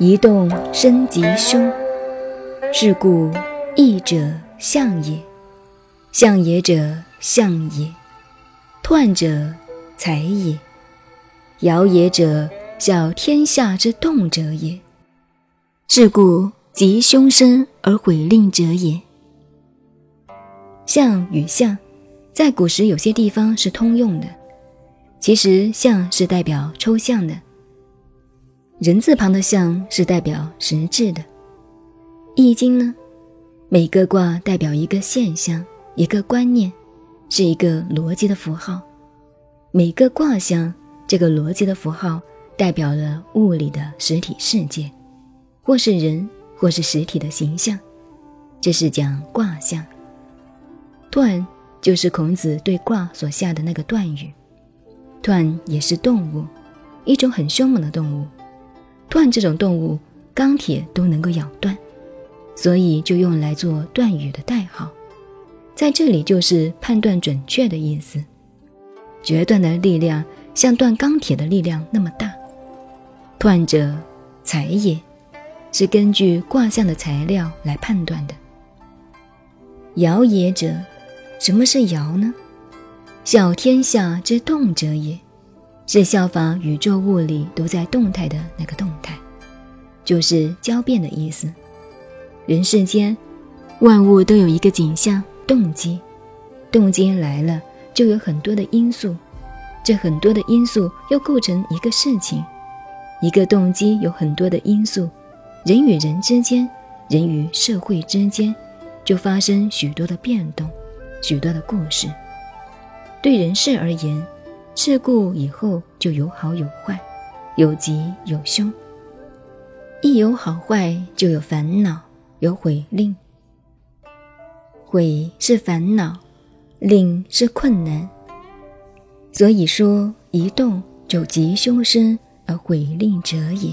一动生即凶，是故义者象也，象也者象也，彖者财也，爻也者小天下之动者也。是故吉凶生而毁令者也。象与象，在古时有些地方是通用的，其实象是代表抽象的。人字旁的象是代表实质的，《易经》呢，每个卦代表一个现象、一个观念，是一个逻辑的符号。每个卦象，这个逻辑的符号代表了物理的实体世界，或是人，或是实体的形象。这是讲卦象。断就是孔子对卦所下的那个断语。断也是动物，一种很凶猛的动物。断这种动物，钢铁都能够咬断，所以就用来做断语的代号，在这里就是判断准确的意思。决断的力量像断钢铁的力量那么大。断者，财也，是根据卦象的材料来判断的。爻也者，什么是爻呢？小天下之动者也。是效仿宇宙物理都在动态的那个动态，就是交变的意思。人世间万物都有一个景象动机，动机来了就有很多的因素，这很多的因素又构成一个事情。一个动机有很多的因素，人与人之间，人与社会之间，就发生许多的变动，许多的故事。对人事而言。事故以后就有好有坏，有吉有凶。一有好坏，就有烦恼，有悔令。悔是烦恼，令是困难。所以说，一动就吉凶生而悔令者也。